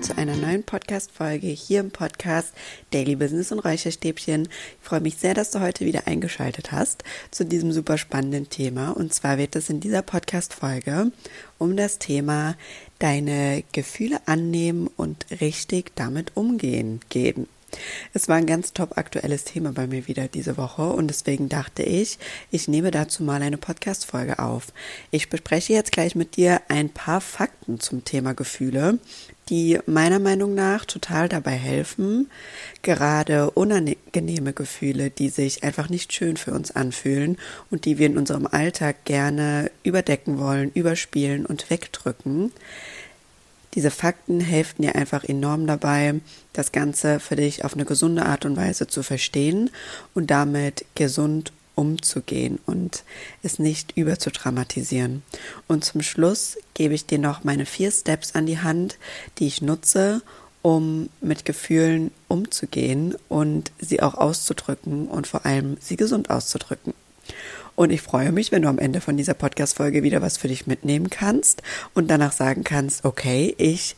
willkommen zu einer neuen Podcast-Folge hier im Podcast Daily Business und Räucherstäbchen. Ich freue mich sehr, dass du heute wieder eingeschaltet hast zu diesem super spannenden Thema. Und zwar wird es in dieser Podcast-Folge um das Thema deine Gefühle annehmen und richtig damit umgehen gehen. Es war ein ganz top aktuelles Thema bei mir wieder diese Woche und deswegen dachte ich, ich nehme dazu mal eine Podcast-Folge auf. Ich bespreche jetzt gleich mit dir ein paar Fakten zum Thema Gefühle, die meiner Meinung nach total dabei helfen, gerade unangenehme Gefühle, die sich einfach nicht schön für uns anfühlen und die wir in unserem Alltag gerne überdecken wollen, überspielen und wegdrücken, diese Fakten helfen dir einfach enorm dabei, das Ganze für dich auf eine gesunde Art und Weise zu verstehen und damit gesund umzugehen und es nicht überzudramatisieren. Und zum Schluss gebe ich dir noch meine vier Steps an die Hand, die ich nutze, um mit Gefühlen umzugehen und sie auch auszudrücken und vor allem sie gesund auszudrücken. Und ich freue mich, wenn du am Ende von dieser Podcast-Folge wieder was für dich mitnehmen kannst und danach sagen kannst, okay, ich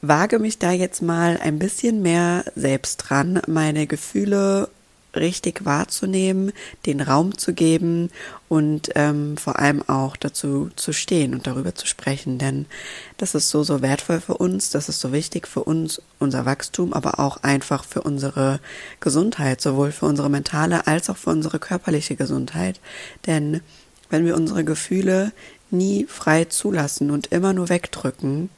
wage mich da jetzt mal ein bisschen mehr selbst dran, meine Gefühle richtig wahrzunehmen, den Raum zu geben und ähm, vor allem auch dazu zu stehen und darüber zu sprechen. Denn das ist so, so wertvoll für uns, das ist so wichtig für uns, unser Wachstum, aber auch einfach für unsere Gesundheit, sowohl für unsere mentale als auch für unsere körperliche Gesundheit. Denn wenn wir unsere Gefühle nie frei zulassen und immer nur wegdrücken,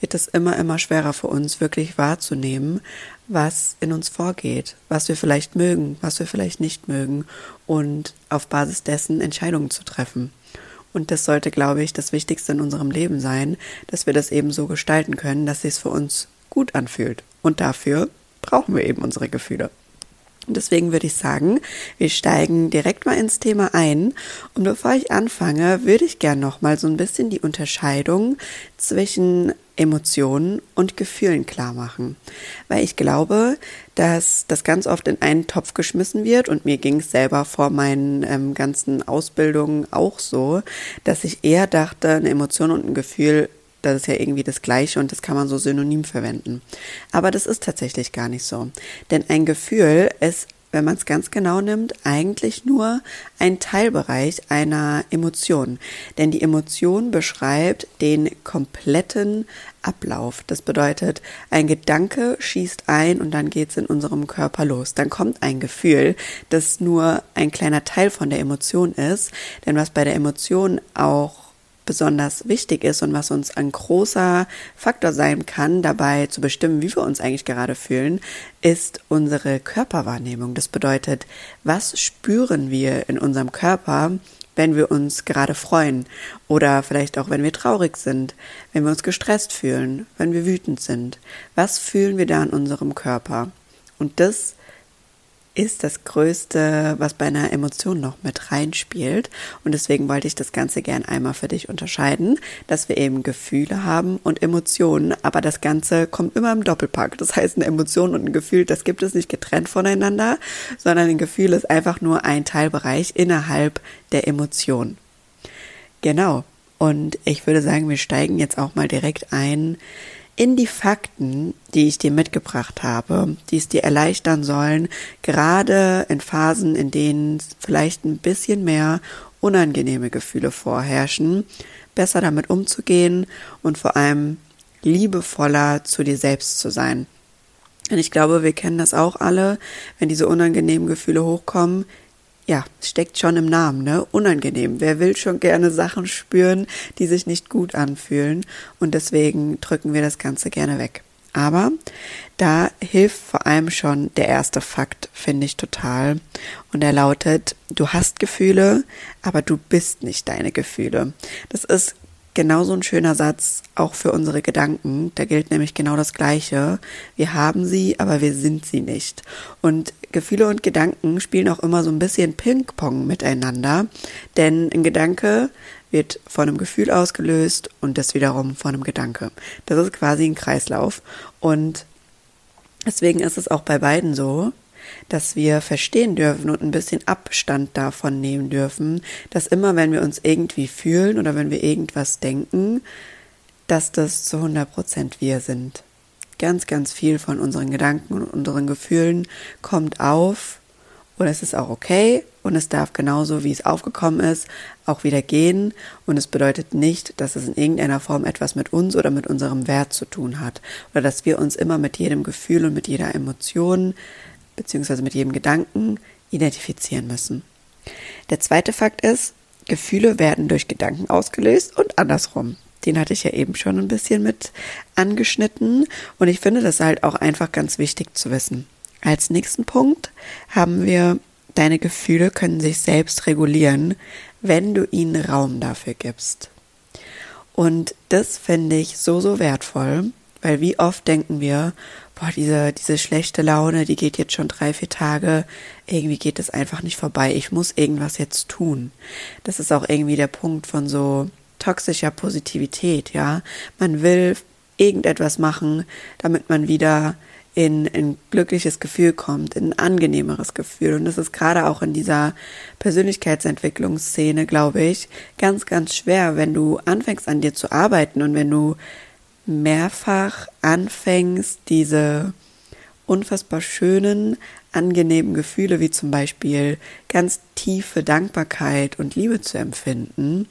wird es immer, immer schwerer für uns wirklich wahrzunehmen, was in uns vorgeht, was wir vielleicht mögen, was wir vielleicht nicht mögen und auf Basis dessen Entscheidungen zu treffen. Und das sollte, glaube ich, das Wichtigste in unserem Leben sein, dass wir das eben so gestalten können, dass es für uns gut anfühlt. Und dafür brauchen wir eben unsere Gefühle. Und deswegen würde ich sagen, wir steigen direkt mal ins Thema ein. Und bevor ich anfange, würde ich gern noch mal so ein bisschen die Unterscheidung zwischen Emotionen und Gefühlen klar machen. Weil ich glaube, dass das ganz oft in einen Topf geschmissen wird und mir ging es selber vor meinen ähm, ganzen Ausbildungen auch so, dass ich eher dachte, eine Emotion und ein Gefühl das ist ja irgendwie das Gleiche und das kann man so synonym verwenden. Aber das ist tatsächlich gar nicht so. Denn ein Gefühl ist, wenn man es ganz genau nimmt, eigentlich nur ein Teilbereich einer Emotion. Denn die Emotion beschreibt den kompletten Ablauf. Das bedeutet, ein Gedanke schießt ein und dann geht es in unserem Körper los. Dann kommt ein Gefühl, das nur ein kleiner Teil von der Emotion ist. Denn was bei der Emotion auch besonders wichtig ist und was uns ein großer Faktor sein kann, dabei zu bestimmen, wie wir uns eigentlich gerade fühlen, ist unsere Körperwahrnehmung. Das bedeutet, was spüren wir in unserem Körper, wenn wir uns gerade freuen oder vielleicht auch wenn wir traurig sind, wenn wir uns gestresst fühlen, wenn wir wütend sind. Was fühlen wir da in unserem Körper? Und das ist das Größte, was bei einer Emotion noch mit reinspielt. Und deswegen wollte ich das Ganze gern einmal für dich unterscheiden, dass wir eben Gefühle haben und Emotionen, aber das Ganze kommt immer im Doppelpack. Das heißt, eine Emotion und ein Gefühl, das gibt es nicht getrennt voneinander, sondern ein Gefühl ist einfach nur ein Teilbereich innerhalb der Emotion. Genau. Und ich würde sagen, wir steigen jetzt auch mal direkt ein in die Fakten, die ich dir mitgebracht habe, die es dir erleichtern sollen, gerade in Phasen, in denen vielleicht ein bisschen mehr unangenehme Gefühle vorherrschen, besser damit umzugehen und vor allem liebevoller zu dir selbst zu sein. Und ich glaube, wir kennen das auch alle, wenn diese unangenehmen Gefühle hochkommen, ja, steckt schon im Namen, ne? Unangenehm. Wer will schon gerne Sachen spüren, die sich nicht gut anfühlen? Und deswegen drücken wir das Ganze gerne weg. Aber da hilft vor allem schon der erste Fakt, finde ich total. Und er lautet, du hast Gefühle, aber du bist nicht deine Gefühle. Das ist genauso ein schöner Satz auch für unsere Gedanken. Da gilt nämlich genau das Gleiche. Wir haben sie, aber wir sind sie nicht. Und Gefühle und Gedanken spielen auch immer so ein bisschen Ping-Pong miteinander. Denn ein Gedanke wird von einem Gefühl ausgelöst und das wiederum von einem Gedanke. Das ist quasi ein Kreislauf. Und deswegen ist es auch bei beiden so, dass wir verstehen dürfen und ein bisschen Abstand davon nehmen dürfen, dass immer wenn wir uns irgendwie fühlen oder wenn wir irgendwas denken, dass das zu 100% wir sind. Ganz, ganz viel von unseren Gedanken und unseren Gefühlen kommt auf und es ist auch okay und es darf genauso, wie es aufgekommen ist, auch wieder gehen und es bedeutet nicht, dass es in irgendeiner Form etwas mit uns oder mit unserem Wert zu tun hat oder dass wir uns immer mit jedem Gefühl und mit jeder Emotion beziehungsweise mit jedem Gedanken identifizieren müssen. Der zweite Fakt ist, Gefühle werden durch Gedanken ausgelöst und andersrum. Den hatte ich ja eben schon ein bisschen mit angeschnitten und ich finde das halt auch einfach ganz wichtig zu wissen. Als nächsten Punkt haben wir, deine Gefühle können sich selbst regulieren, wenn du ihnen Raum dafür gibst. Und das finde ich so, so wertvoll, weil wie oft denken wir, boah, diese, diese schlechte Laune, die geht jetzt schon drei, vier Tage, irgendwie geht es einfach nicht vorbei. Ich muss irgendwas jetzt tun. Das ist auch irgendwie der Punkt von so toxischer Positivität, ja. Man will irgendetwas machen, damit man wieder in ein glückliches Gefühl kommt, in ein angenehmeres Gefühl. Und das ist gerade auch in dieser Persönlichkeitsentwicklungsszene, glaube ich, ganz, ganz schwer, wenn du anfängst an dir zu arbeiten und wenn du mehrfach anfängst, diese unfassbar schönen, angenehmen Gefühle wie zum Beispiel ganz tiefe Dankbarkeit und Liebe zu empfinden,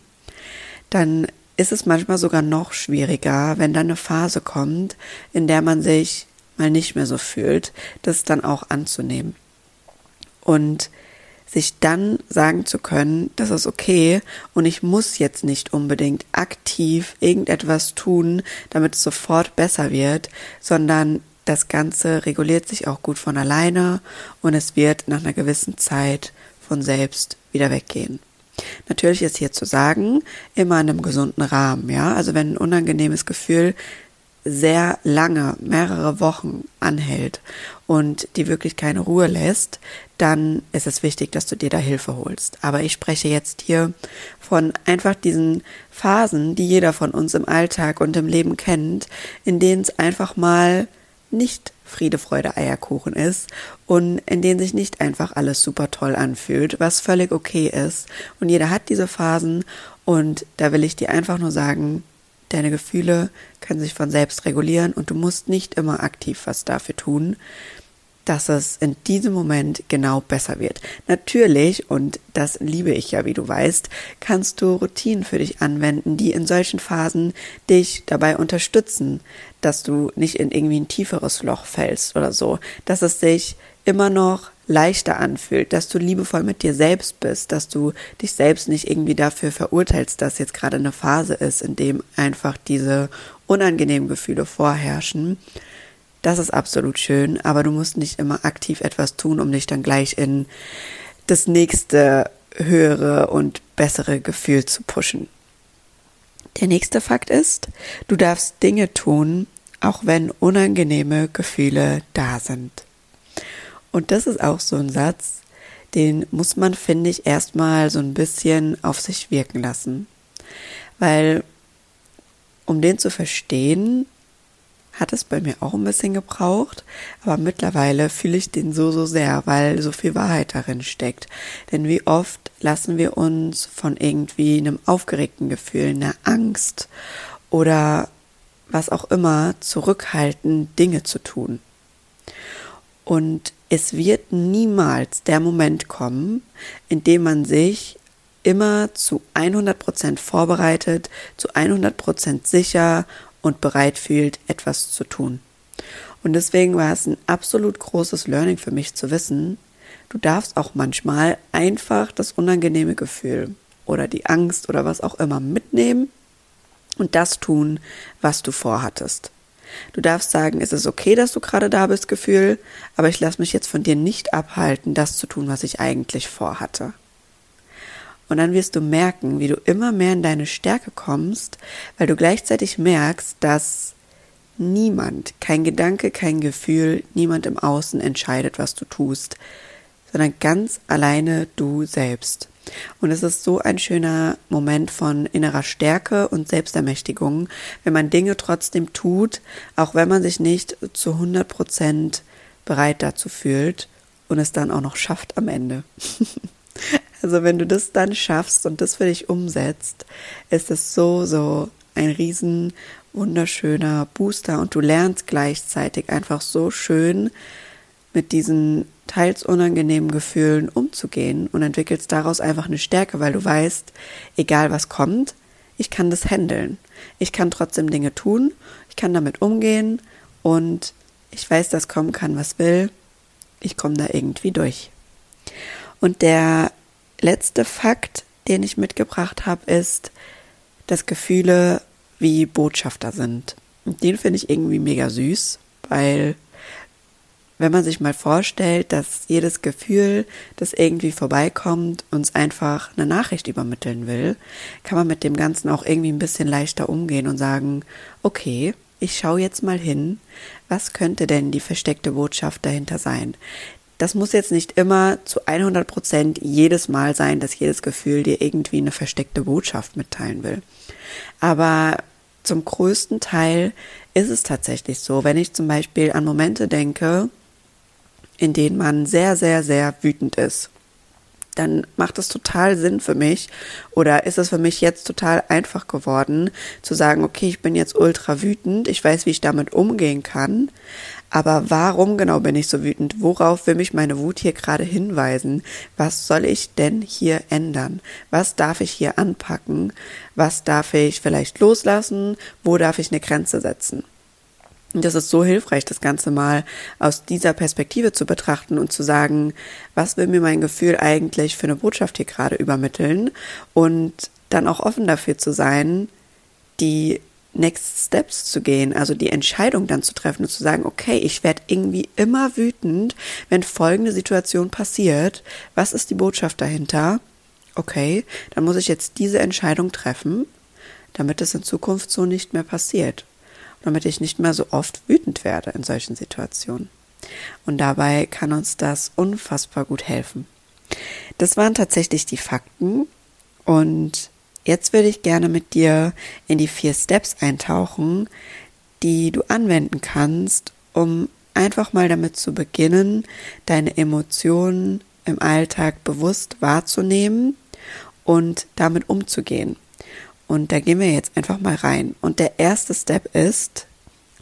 dann ist es manchmal sogar noch schwieriger, wenn dann eine Phase kommt, in der man sich mal nicht mehr so fühlt, das dann auch anzunehmen. Und sich dann sagen zu können, das ist okay und ich muss jetzt nicht unbedingt aktiv irgendetwas tun, damit es sofort besser wird, sondern das Ganze reguliert sich auch gut von alleine und es wird nach einer gewissen Zeit von selbst wieder weggehen. Natürlich ist hier zu sagen, immer in einem gesunden Rahmen, ja. Also wenn ein unangenehmes Gefühl sehr lange, mehrere Wochen anhält und die wirklich keine Ruhe lässt, dann ist es wichtig, dass du dir da Hilfe holst. Aber ich spreche jetzt hier von einfach diesen Phasen, die jeder von uns im Alltag und im Leben kennt, in denen es einfach mal nicht Friede, Freude, Eierkuchen ist und in denen sich nicht einfach alles super toll anfühlt, was völlig okay ist. Und jeder hat diese Phasen und da will ich dir einfach nur sagen, Deine Gefühle können sich von selbst regulieren und du musst nicht immer aktiv was dafür tun, dass es in diesem Moment genau besser wird. Natürlich, und das liebe ich ja, wie du weißt, kannst du Routinen für dich anwenden, die in solchen Phasen dich dabei unterstützen, dass du nicht in irgendwie ein tieferes Loch fällst oder so, dass es sich immer noch leichter anfühlt, dass du liebevoll mit dir selbst bist, dass du dich selbst nicht irgendwie dafür verurteilst, dass jetzt gerade eine Phase ist, in dem einfach diese unangenehmen Gefühle vorherrschen. Das ist absolut schön, aber du musst nicht immer aktiv etwas tun, um dich dann gleich in das nächste höhere und bessere Gefühl zu pushen. Der nächste Fakt ist, du darfst Dinge tun, auch wenn unangenehme Gefühle da sind. Und das ist auch so ein Satz, den muss man, finde ich, erstmal so ein bisschen auf sich wirken lassen. Weil, um den zu verstehen, hat es bei mir auch ein bisschen gebraucht, aber mittlerweile fühle ich den so, so sehr, weil so viel Wahrheit darin steckt. Denn wie oft lassen wir uns von irgendwie einem aufgeregten Gefühl, einer Angst oder was auch immer zurückhalten, Dinge zu tun. Und es wird niemals der Moment kommen, in dem man sich immer zu 100 Prozent vorbereitet, zu 100 Prozent sicher und bereit fühlt, etwas zu tun. Und deswegen war es ein absolut großes Learning für mich zu wissen, du darfst auch manchmal einfach das unangenehme Gefühl oder die Angst oder was auch immer mitnehmen und das tun, was du vorhattest. Du darfst sagen, es ist okay, dass du gerade da bist, Gefühl, aber ich lasse mich jetzt von dir nicht abhalten, das zu tun, was ich eigentlich vorhatte. Und dann wirst du merken, wie du immer mehr in deine Stärke kommst, weil du gleichzeitig merkst, dass niemand, kein Gedanke, kein Gefühl, niemand im Außen entscheidet, was du tust, sondern ganz alleine du selbst. Und es ist so ein schöner Moment von innerer Stärke und Selbstermächtigung, wenn man Dinge trotzdem tut, auch wenn man sich nicht zu 100 Prozent bereit dazu fühlt und es dann auch noch schafft am Ende. also wenn du das dann schaffst und das für dich umsetzt, ist es so, so ein riesen wunderschöner Booster und du lernst gleichzeitig einfach so schön mit diesen teils unangenehmen Gefühlen umzugehen und entwickelst daraus einfach eine Stärke, weil du weißt, egal was kommt, ich kann das handeln. Ich kann trotzdem Dinge tun, ich kann damit umgehen und ich weiß, dass kommen kann, was will. Ich komme da irgendwie durch. Und der letzte Fakt, den ich mitgebracht habe, ist, dass Gefühle wie Botschafter sind. Und den finde ich irgendwie mega süß, weil wenn man sich mal vorstellt, dass jedes Gefühl, das irgendwie vorbeikommt, uns einfach eine Nachricht übermitteln will, kann man mit dem Ganzen auch irgendwie ein bisschen leichter umgehen und sagen, okay, ich schaue jetzt mal hin, was könnte denn die versteckte Botschaft dahinter sein? Das muss jetzt nicht immer zu 100 Prozent jedes Mal sein, dass jedes Gefühl dir irgendwie eine versteckte Botschaft mitteilen will. Aber zum größten Teil ist es tatsächlich so, wenn ich zum Beispiel an Momente denke, in denen man sehr, sehr, sehr wütend ist, dann macht es total Sinn für mich oder ist es für mich jetzt total einfach geworden zu sagen, okay, ich bin jetzt ultra wütend, ich weiß, wie ich damit umgehen kann, aber warum genau bin ich so wütend? Worauf will mich meine Wut hier gerade hinweisen? Was soll ich denn hier ändern? Was darf ich hier anpacken? Was darf ich vielleicht loslassen? Wo darf ich eine Grenze setzen? Und das ist so hilfreich, das Ganze mal aus dieser Perspektive zu betrachten und zu sagen, was will mir mein Gefühl eigentlich für eine Botschaft hier gerade übermitteln und dann auch offen dafür zu sein, die Next Steps zu gehen, also die Entscheidung dann zu treffen und zu sagen, okay, ich werde irgendwie immer wütend, wenn folgende Situation passiert. Was ist die Botschaft dahinter? Okay, dann muss ich jetzt diese Entscheidung treffen, damit es in Zukunft so nicht mehr passiert damit ich nicht mehr so oft wütend werde in solchen Situationen. Und dabei kann uns das unfassbar gut helfen. Das waren tatsächlich die Fakten und jetzt würde ich gerne mit dir in die vier Steps eintauchen, die du anwenden kannst, um einfach mal damit zu beginnen, deine Emotionen im Alltag bewusst wahrzunehmen und damit umzugehen. Und da gehen wir jetzt einfach mal rein. Und der erste Step ist,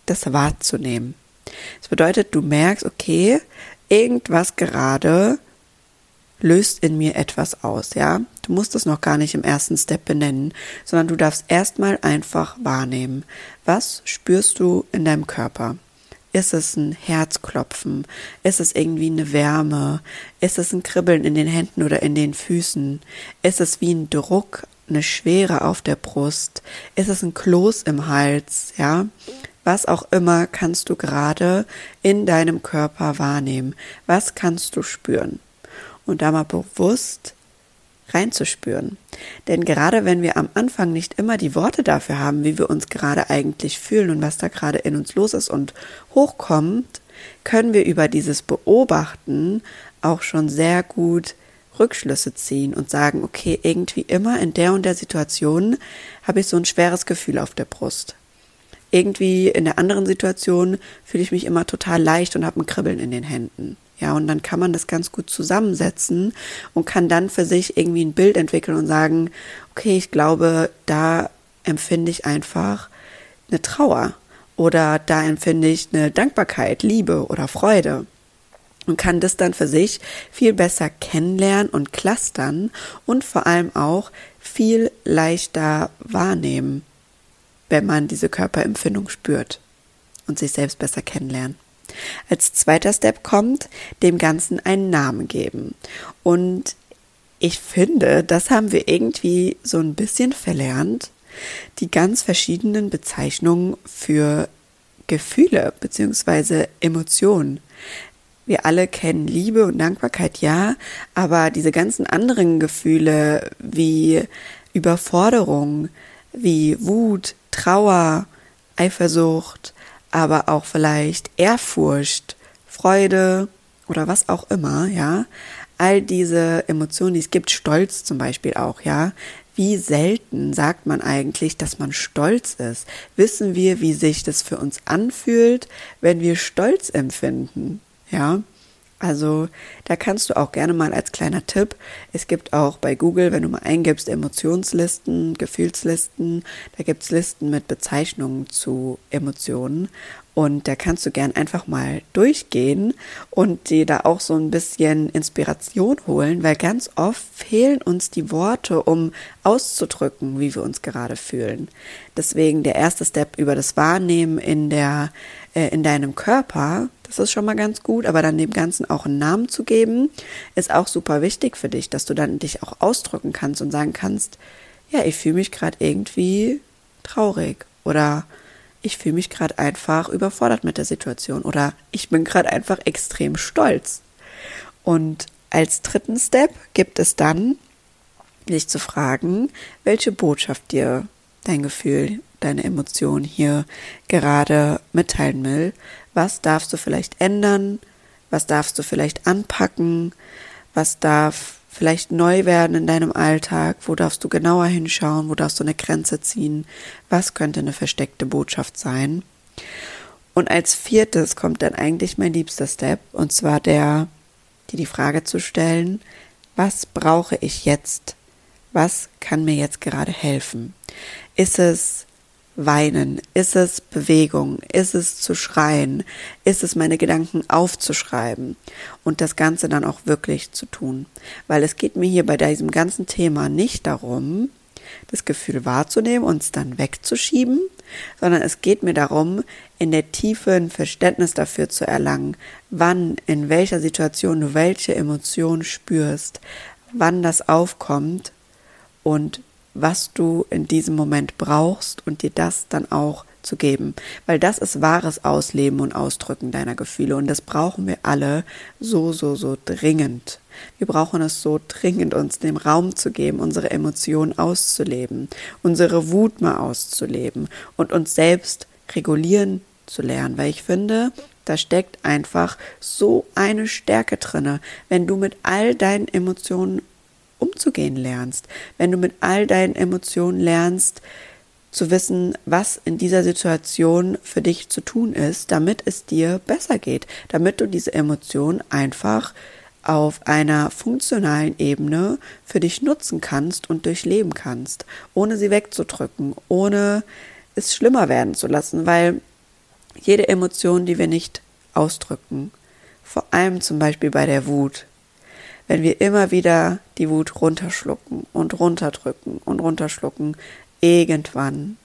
das wahrzunehmen. Das bedeutet, du merkst, okay, irgendwas gerade löst in mir etwas aus, ja? Du musst es noch gar nicht im ersten Step benennen, sondern du darfst erstmal einfach wahrnehmen. Was spürst du in deinem Körper? Ist es ein Herzklopfen? Ist es irgendwie eine Wärme? Ist es ein Kribbeln in den Händen oder in den Füßen? Ist es wie ein Druck eine Schwere auf der Brust? Ist es ein Kloß im Hals? Ja, was auch immer kannst du gerade in deinem Körper wahrnehmen? Was kannst du spüren? Und da mal bewusst reinzuspüren. Denn gerade wenn wir am Anfang nicht immer die Worte dafür haben, wie wir uns gerade eigentlich fühlen und was da gerade in uns los ist und hochkommt, können wir über dieses Beobachten auch schon sehr gut Rückschlüsse ziehen und sagen, okay, irgendwie immer in der und der Situation habe ich so ein schweres Gefühl auf der Brust. Irgendwie in der anderen Situation fühle ich mich immer total leicht und habe ein Kribbeln in den Händen. Ja, und dann kann man das ganz gut zusammensetzen und kann dann für sich irgendwie ein Bild entwickeln und sagen, okay, ich glaube, da empfinde ich einfach eine Trauer oder da empfinde ich eine Dankbarkeit, Liebe oder Freude und kann das dann für sich viel besser kennenlernen und clustern und vor allem auch viel leichter wahrnehmen, wenn man diese Körperempfindung spürt und sich selbst besser kennenlernen. Als zweiter Step kommt, dem Ganzen einen Namen geben. Und ich finde, das haben wir irgendwie so ein bisschen verlernt, die ganz verschiedenen Bezeichnungen für Gefühle bzw. Emotionen. Wir alle kennen Liebe und Dankbarkeit, ja, aber diese ganzen anderen Gefühle wie Überforderung, wie Wut, Trauer, Eifersucht, aber auch vielleicht Ehrfurcht, Freude oder was auch immer, ja. All diese Emotionen, die es gibt, Stolz zum Beispiel auch, ja. Wie selten sagt man eigentlich, dass man stolz ist? Wissen wir, wie sich das für uns anfühlt, wenn wir Stolz empfinden? Ja. Also da kannst du auch gerne mal als kleiner Tipp, es gibt auch bei Google, wenn du mal eingibst, Emotionslisten, Gefühlslisten, da gibt es Listen mit Bezeichnungen zu Emotionen und da kannst du gern einfach mal durchgehen und dir da auch so ein bisschen Inspiration holen, weil ganz oft fehlen uns die Worte, um auszudrücken, wie wir uns gerade fühlen. Deswegen der erste Step über das Wahrnehmen in der äh, in deinem Körper, das ist schon mal ganz gut, aber dann dem Ganzen auch einen Namen zu geben, ist auch super wichtig für dich, dass du dann dich auch ausdrücken kannst und sagen kannst, ja, ich fühle mich gerade irgendwie traurig oder ich fühle mich gerade einfach überfordert mit der Situation oder ich bin gerade einfach extrem stolz. Und als dritten Step gibt es dann, dich zu fragen, welche Botschaft dir dein Gefühl, deine Emotion hier gerade mitteilen will. Was darfst du vielleicht ändern? Was darfst du vielleicht anpacken? Was darf vielleicht neu werden in deinem Alltag? Wo darfst du genauer hinschauen? Wo darfst du eine Grenze ziehen? Was könnte eine versteckte Botschaft sein? Und als viertes kommt dann eigentlich mein liebster Step, und zwar der, dir die Frage zu stellen, was brauche ich jetzt? Was kann mir jetzt gerade helfen? Ist es Weinen? Ist es Bewegung? Ist es zu schreien? Ist es meine Gedanken aufzuschreiben und das Ganze dann auch wirklich zu tun? Weil es geht mir hier bei diesem ganzen Thema nicht darum, das Gefühl wahrzunehmen und es dann wegzuschieben, sondern es geht mir darum, in der Tiefe ein Verständnis dafür zu erlangen, wann, in welcher Situation du welche Emotion spürst, wann das aufkommt und was du in diesem Moment brauchst und dir das dann auch zu geben, weil das ist wahres Ausleben und Ausdrücken deiner Gefühle und das brauchen wir alle so, so, so dringend. Wir brauchen es so dringend, uns dem Raum zu geben, unsere Emotionen auszuleben, unsere Wut mal auszuleben und uns selbst regulieren zu lernen, weil ich finde, da steckt einfach so eine Stärke drinne, wenn du mit all deinen Emotionen umzugehen lernst, wenn du mit all deinen Emotionen lernst, zu wissen, was in dieser Situation für dich zu tun ist, damit es dir besser geht, damit du diese Emotion einfach auf einer funktionalen Ebene für dich nutzen kannst und durchleben kannst, ohne sie wegzudrücken, ohne es schlimmer werden zu lassen, weil jede Emotion, die wir nicht ausdrücken, vor allem zum Beispiel bei der Wut, wenn wir immer wieder die Wut runterschlucken und runterdrücken und runterschlucken, irgendwann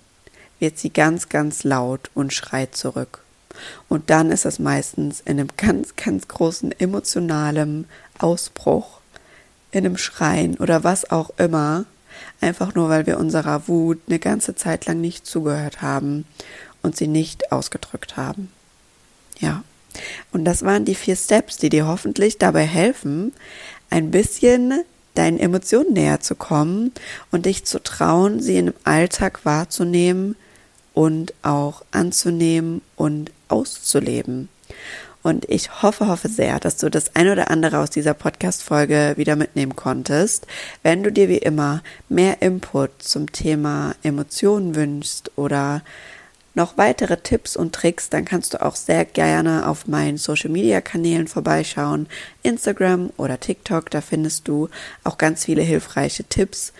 wird sie ganz, ganz laut und schreit zurück. Und dann ist es meistens in einem ganz, ganz großen emotionalen Ausbruch, in einem Schreien oder was auch immer, einfach nur weil wir unserer Wut eine ganze Zeit lang nicht zugehört haben und sie nicht ausgedrückt haben. Ja. Und das waren die vier Steps, die dir hoffentlich dabei helfen, ein bisschen deinen Emotionen näher zu kommen und dich zu trauen, sie im Alltag wahrzunehmen und auch anzunehmen und auszuleben. Und ich hoffe, hoffe sehr, dass du das ein oder andere aus dieser Podcast-Folge wieder mitnehmen konntest. Wenn du dir wie immer mehr Input zum Thema Emotionen wünschst oder noch weitere Tipps und Tricks, dann kannst du auch sehr gerne auf meinen Social Media Kanälen vorbeischauen. Instagram oder TikTok, da findest du auch ganz viele hilfreiche Tipps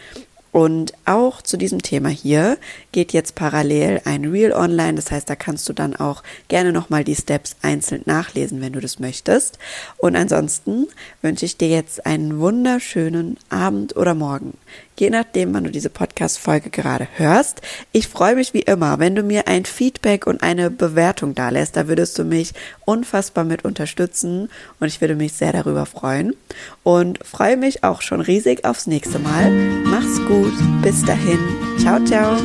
und auch zu diesem Thema hier geht jetzt parallel ein Reel online. Das heißt, da kannst du dann auch gerne nochmal die Steps einzeln nachlesen, wenn du das möchtest. Und ansonsten wünsche ich dir jetzt einen wunderschönen Abend oder Morgen. Je nachdem, wann du diese Podcast-Folge gerade hörst. Ich freue mich wie immer, wenn du mir ein Feedback und eine Bewertung da lässt. Da würdest du mich unfassbar mit unterstützen und ich würde mich sehr darüber freuen. Und freue mich auch schon riesig aufs nächste Mal. Mach's gut. Bis dahin. Ciao, ciao.